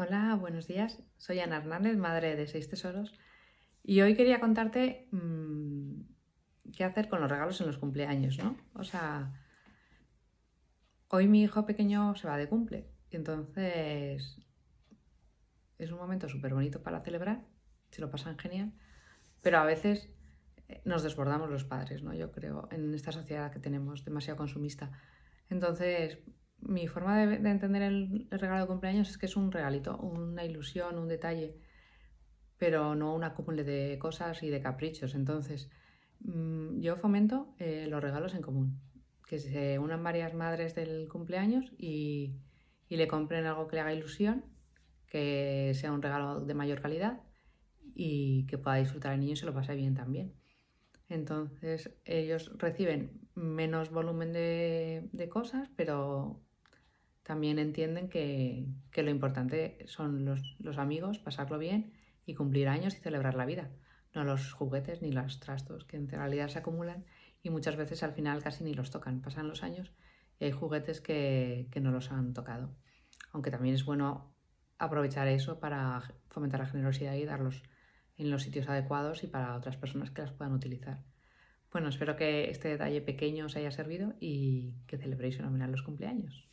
Hola, buenos días. Soy Ana Hernández, madre de seis tesoros, y hoy quería contarte mmm, qué hacer con los regalos en los cumpleaños, ¿no? O sea, hoy mi hijo pequeño se va de cumple, entonces es un momento súper bonito para celebrar, se lo pasan genial, pero a veces eh, nos desbordamos los padres, ¿no? Yo creo, en esta sociedad que tenemos demasiado consumista. Entonces, mi forma de, entender el, regalo de cumpleaños es que es un regalito, una ilusión, un detalle, pero no un acúmulo de cosas y de caprichos. Entonces, mm, yo fomento eh, los regalos en común, que se unan varias madres del cumpleaños y, y le compren algo que le haga ilusión, que sea un regalo de mayor calidad y que pueda disfrutar el niño y se lo pase bien también. Entonces ellos reciben menos volumen de, de cosas, pero también entienden que, lo importante son los, amigos, pasarlo bien y cumplir años y celebrar la vida, no los juguetes ni los trastos que en realidad se acumulan y muchas veces al final casi ni los tocan. Pasan los años y hay juguetes que, no los han tocado. Aunque también es bueno aprovechar eso para fomentar la generosidad y darlos en los sitios adecuados y para otras personas que las puedan utilizar. Bueno, espero que este detalle pequeño os haya servido y que celebréis fenomenal los cumpleaños.